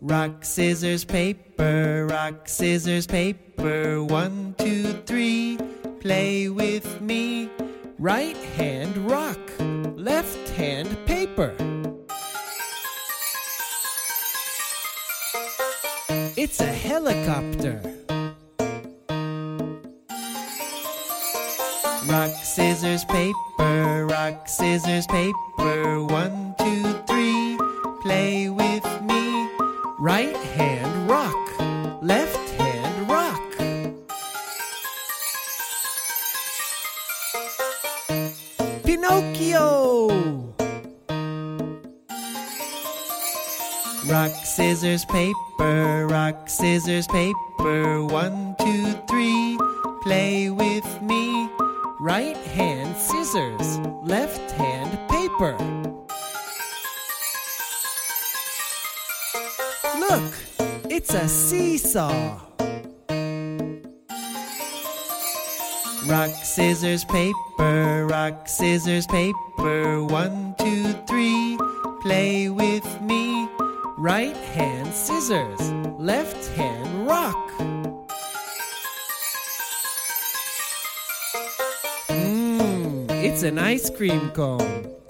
Rock, scissors, paper, rock, scissors, paper. One, two, three, play with me. Right hand rock, left hand paper. It's a helicopter. Rock, scissors, paper, rock, scissors, paper. One, two, three, play with me. Right hand rock, left hand rock. Pinocchio! Rock, scissors, paper, rock, scissors, paper. One, two, three, hand scissors, left hand paper. Look, it's a seesaw. Rock, scissors, paper, rock, scissors, paper. One, two, three, play with me. Right hand scissors, left hand rock. It's an ice cream cone.